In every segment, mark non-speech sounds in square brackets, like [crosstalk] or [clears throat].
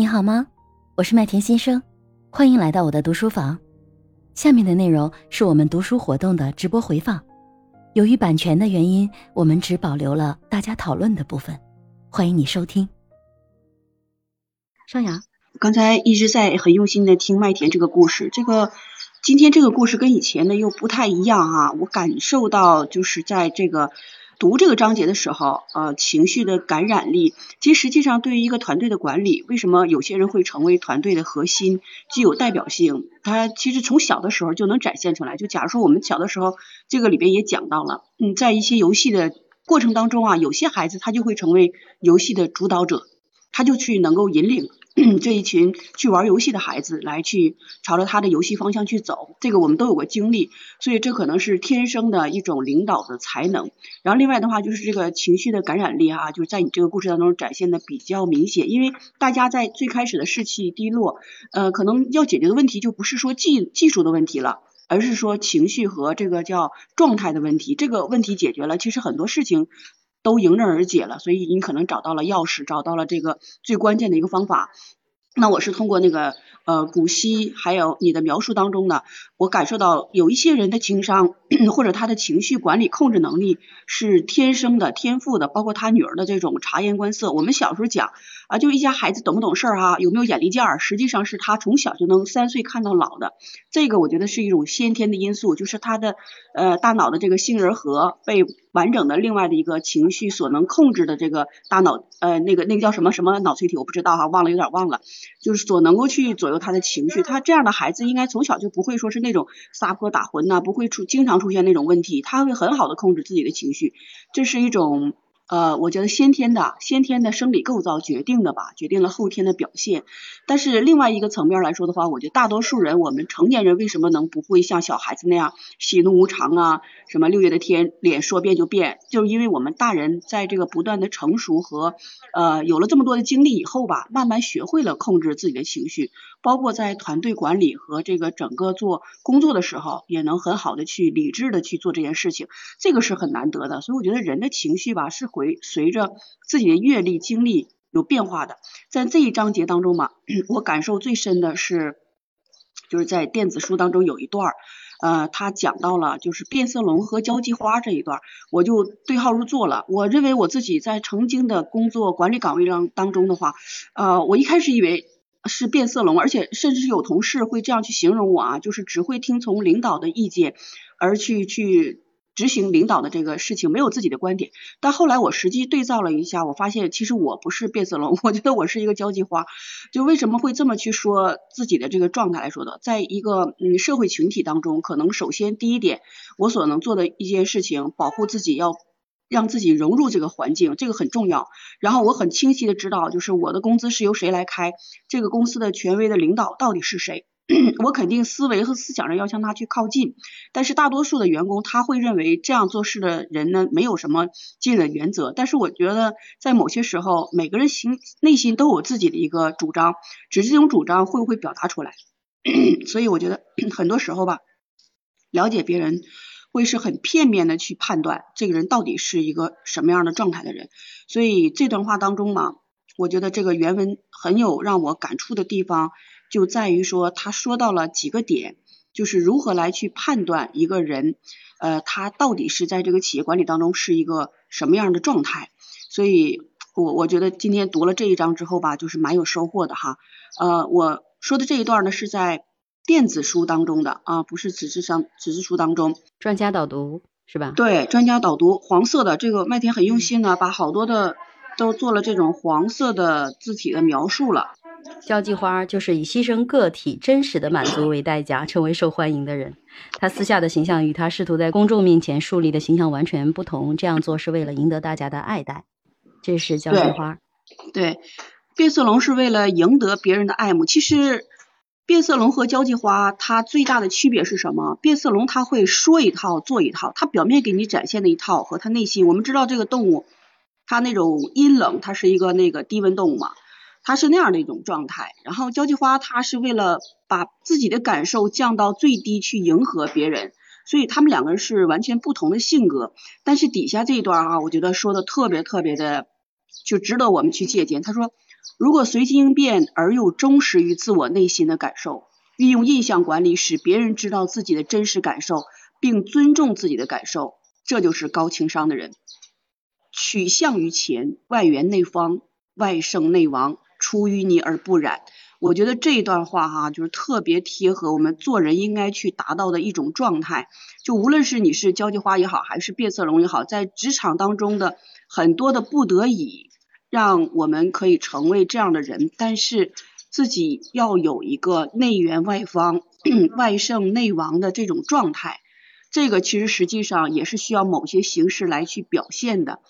你好吗？我是麦田先生，欢迎来到我的读书房。下面的内容是我们读书活动的直播回放，由于版权的原因，我们只保留了大家讨论的部分。欢迎你收听。尚阳，刚才一直在很用心的听麦田这个故事，这个今天这个故事跟以前的又不太一样啊，我感受到就是在这个。读这个章节的时候，呃，情绪的感染力，其实实际上对于一个团队的管理，为什么有些人会成为团队的核心，具有代表性？他其实从小的时候就能展现出来。就假如说我们小的时候，这个里边也讲到了，嗯，在一些游戏的过程当中啊，有些孩子他就会成为游戏的主导者，他就去能够引领。[clears throat] 这一群去玩游戏的孩子来去朝着他的游戏方向去走，这个我们都有过经历，所以这可能是天生的一种领导的才能。然后另外的话就是这个情绪的感染力哈，就是在你这个故事当中展现的比较明显，因为大家在最开始的士气低落，呃，可能要解决的问题就不是说技技术的问题了，而是说情绪和这个叫状态的问题。这个问题解决了，其实很多事情。都迎刃而解了，所以你可能找到了钥匙，找到了这个最关键的一个方法。那我是通过那个呃古希还有你的描述当中呢，我感受到有一些人的情商 [coughs] 或者他的情绪管理控制能力是天生的天赋的，包括他女儿的这种察言观色。我们小时候讲啊，就一家孩子懂不懂事儿哈，有没有眼力见儿，实际上是他从小就能三岁看到老的。这个我觉得是一种先天的因素，就是他的呃大脑的这个杏仁核被。完整的另外的一个情绪所能控制的这个大脑，呃，那个那个叫什么什么脑垂体，我不知道哈，忘了有点忘了，就是所能够去左右他的情绪。他这样的孩子应该从小就不会说是那种撒泼打浑呐，不会出经常出现那种问题，他会很好的控制自己的情绪，这是一种。呃，我觉得先天的先天的生理构造决定的吧，决定了后天的表现。但是另外一个层面来说的话，我觉得大多数人，我们成年人为什么能不会像小孩子那样喜怒无常啊？什么六月的天，脸说变就变，就是因为我们大人在这个不断的成熟和呃有了这么多的经历以后吧，慢慢学会了控制自己的情绪，包括在团队管理和这个整个做工作的时候，也能很好的去理智的去做这件事情，这个是很难得的。所以我觉得人的情绪吧是。随随着自己的阅历经历有变化的，在这一章节当中嘛，[clears throat] 我感受最深的是，就是在电子书当中有一段儿，呃，他讲到了就是变色龙和交际花这一段，我就对号入座了。我认为我自己在曾经的工作管理岗位上当中的话，呃，我一开始以为是变色龙，而且甚至是有同事会这样去形容我啊，就是只会听从领导的意见而去去。执行领导的这个事情没有自己的观点，但后来我实际对照了一下，我发现其实我不是变色龙，[laughs] 我觉得我是一个交际花。就为什么会这么去说自己的这个状态来说的，在一个嗯社会群体当中，可能首先第一点，我所能做的一件事情，保护自己，要让自己融入这个环境，这个很重要。然后我很清晰的知道，就是我的工资是由谁来开，这个公司的权威的领导到底是谁。[clears throat] 我肯定思维和思想上要向他去靠近，但是大多数的员工他会认为这样做事的人呢没有什么基本原则。但是我觉得在某些时候，每个人心内心都有自己的一个主张，只是这种主张会不会表达出来。[clears throat] 所以我觉得 [clears throat] 很多时候吧，了解别人会是很片面的去判断这个人到底是一个什么样的状态的人。所以这段话当中嘛，我觉得这个原文很有让我感触的地方。就在于说，他说到了几个点，就是如何来去判断一个人，呃，他到底是在这个企业管理当中是一个什么样的状态。所以，我我觉得今天读了这一章之后吧，就是蛮有收获的哈。呃，我说的这一段呢是在电子书当中的啊，不是纸质上纸质书当中。专家导读是吧？对，专家导读，黄色的这个麦田很用心呢，把好多的都做了这种黄色的字体的描述了。交际花就是以牺牲个体真实的满足为代价，成为受欢迎的人。他私下的形象与他试图在公众面前树立的形象完全不同。这样做是为了赢得大家的爱戴。这是交际花。对，变色龙是为了赢得别人的爱慕。其实，变色龙和交际花它最大的区别是什么？变色龙它会说一套做一套，它表面给你展现的一套和它内心，我们知道这个动物它那种阴冷，它是一个那个低温动物嘛。它是那样的一种状态，然后交际花它是为了把自己的感受降到最低去迎合别人，所以他们两个人是完全不同的性格。但是底下这一段啊，我觉得说的特别特别的就值得我们去借鉴。他说，如果随机应变而又忠实于自我内心的感受，运用印象管理使别人知道自己的真实感受，并尊重自己的感受，这就是高情商的人。取向于前，外圆内方，外圣内王，出淤泥而不染。我觉得这一段话哈，就是特别贴合我们做人应该去达到的一种状态。就无论是你是交际花也好，还是变色龙也好，在职场当中的很多的不得已，让我们可以成为这样的人。但是自己要有一个内圆外方、[clears throat] 外圣内王的这种状态，这个其实实际上也是需要某些形式来去表现的。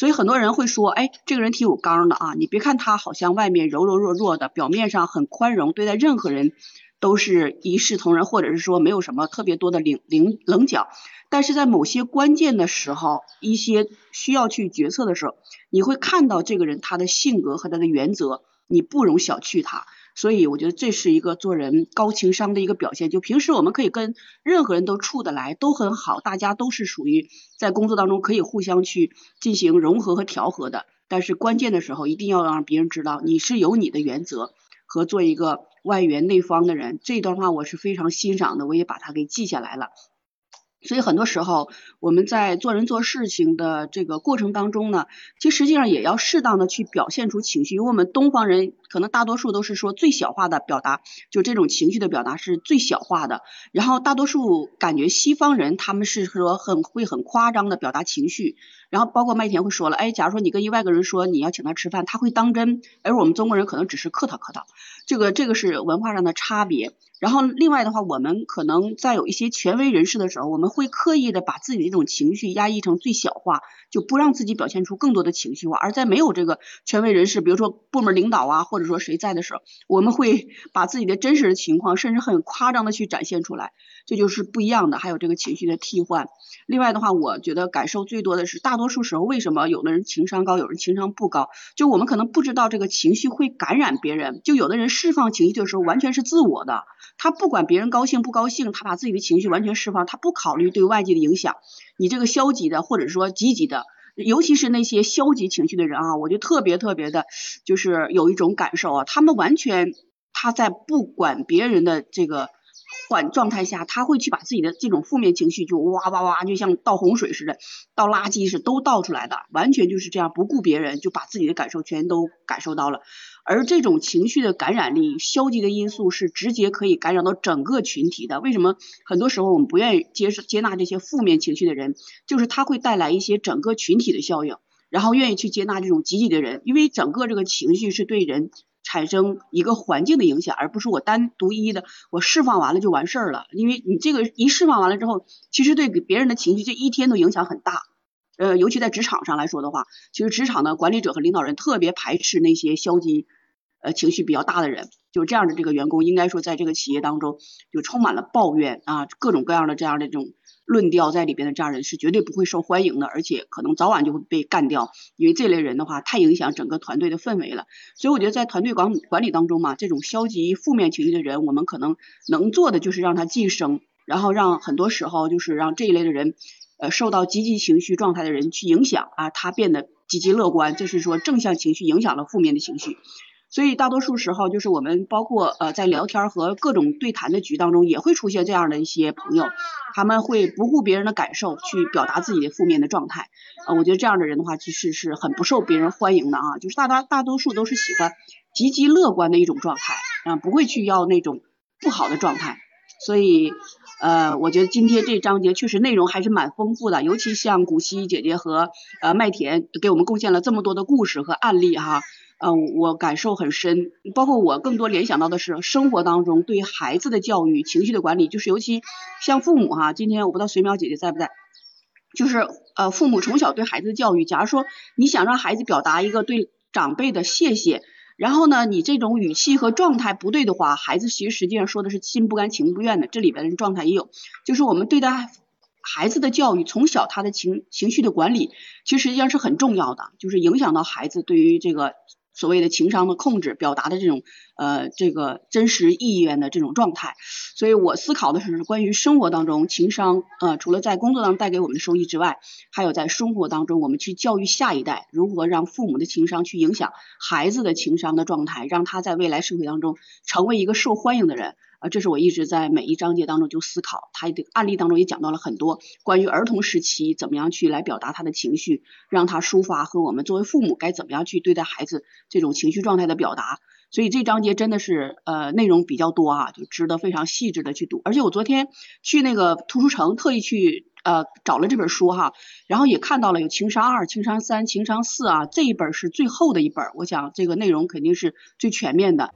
所以很多人会说，哎，这个人挺有刚的啊！你别看他好像外面柔柔弱弱的，表面上很宽容，对待任何人都是一视同仁，或者是说没有什么特别多的棱棱棱角。但是在某些关键的时候，一些需要去决策的时候，你会看到这个人他的性格和他的原则，你不容小觑他。所以我觉得这是一个做人高情商的一个表现。就平时我们可以跟任何人都处得来，都很好，大家都是属于在工作当中可以互相去进行融合和调和的。但是关键的时候，一定要让别人知道你是有你的原则和做一个外圆内方的人。这段话我是非常欣赏的，我也把它给记下来了。所以很多时候我们在做人做事情的这个过程当中呢，其实实际上也要适当的去表现出情绪。因为我们东方人可能大多数都是说最小化的表达，就这种情绪的表达是最小化的。然后大多数感觉西方人他们是说很会很夸张的表达情绪。然后包括麦田会说了，哎，假如说你跟一外国人说你要请他吃饭，他会当真，而我们中国人可能只是客套客套。这个这个是文化上的差别。然后另外的话，我们可能在有一些权威人士的时候，我们会刻意的把自己的一种情绪压抑成最小化，就不让自己表现出更多的情绪化。而在没有这个权威人士，比如说部门领导啊，或者说谁在的时候，我们会 [laughs] 把自己的真实的情况，甚至很夸张的去展现出来，这就是不一样的。还有这个情绪的替换。另外的话，我觉得感受最多的是，大多数时候为什么有的人情商高，有人情商不高？就我们可能不知道这个情绪会感染别人。就有的人释放情绪的时候，完全是自我的。他不管别人高兴不高兴，他把自己的情绪完全释放，他不考虑对外界的影响。你这个消极的或者说积极的，尤其是那些消极情绪的人啊，我就特别特别的，就是有一种感受啊，他们完全他在不管别人的这个缓状态下，他会去把自己的这种负面情绪就哇哇哇，就像倒洪水似的，倒垃圾是都倒出来的，完全就是这样不顾别人，就把自己的感受全都感受到了。而这种情绪的感染力，消极的因素是直接可以感染到整个群体的。为什么很多时候我们不愿意接受接纳这些负面情绪的人？就是他会带来一些整个群体的效应，然后愿意去接纳这种积极的人，因为整个这个情绪是对人产生一个环境的影响，而不是我单独一的我释放完了就完事儿了。因为你这个一释放完了之后，其实对别人的情绪这一天都影响很大。呃，尤其在职场上来说的话，其实职场的管理者和领导人特别排斥那些消极、呃情绪比较大的人。就这样的这个员工，应该说在这个企业当中就充满了抱怨啊，各种各样的这样的这种论调在里边的这样人是绝对不会受欢迎的，而且可能早晚就会被干掉。因为这类人的话太影响整个团队的氛围了。所以我觉得在团队管管理当中嘛，这种消极负面情绪的人，我们可能能做的就是让他晋升，然后让很多时候就是让这一类的人。呃，受到积极情绪状态的人去影响啊，他变得积极乐观，这是说正向情绪影响了负面的情绪。所以大多数时候，就是我们包括呃在聊天和各种对谈的局当中，也会出现这样的一些朋友，他们会不顾别人的感受去表达自己的负面的状态。呃，我觉得这样的人的话，其实是很不受别人欢迎的啊。就是大大大多数都是喜欢积极乐观的一种状态啊，不会去要那种不好的状态。所以。呃，我觉得今天这章节确实内容还是蛮丰富的，尤其像古希姐姐和呃麦田给我们贡献了这么多的故事和案例哈，呃，我感受很深。包括我更多联想到的是生活当中对孩子的教育、情绪的管理，就是尤其像父母哈，今天我不知道随苗姐姐在不在，就是呃父母从小对孩子的教育，假如说你想让孩子表达一个对长辈的谢谢。然后呢，你这种语气和状态不对的话，孩子其实实际上说的是心不甘情不愿的。这里边的状态也有，就是我们对待孩子的教育，从小他的情情绪的管理，其实实际上是很重要的，就是影响到孩子对于这个所谓的情商的控制，表达的这种呃这个真实意愿的这种状态。所以我思考的是关于生活当中情商，呃，除了在工作当中带给我们的收益之外，还有在生活当中我们去教育下一代，如何让父母的情商去影响孩子的情商的状态，让他在未来社会当中成为一个受欢迎的人。啊，这是我一直在每一章节当中就思考，他的案例当中也讲到了很多关于儿童时期怎么样去来表达他的情绪，让他抒发和我们作为父母该怎么样去对待孩子这种情绪状态的表达。所以这章节真的是呃内容比较多啊，就值得非常细致的去读。而且我昨天去那个图书城特意去呃找了这本书哈，然后也看到了有情商二、情商三、情商四啊，这一本是最后的一本，我想这个内容肯定是最全面的。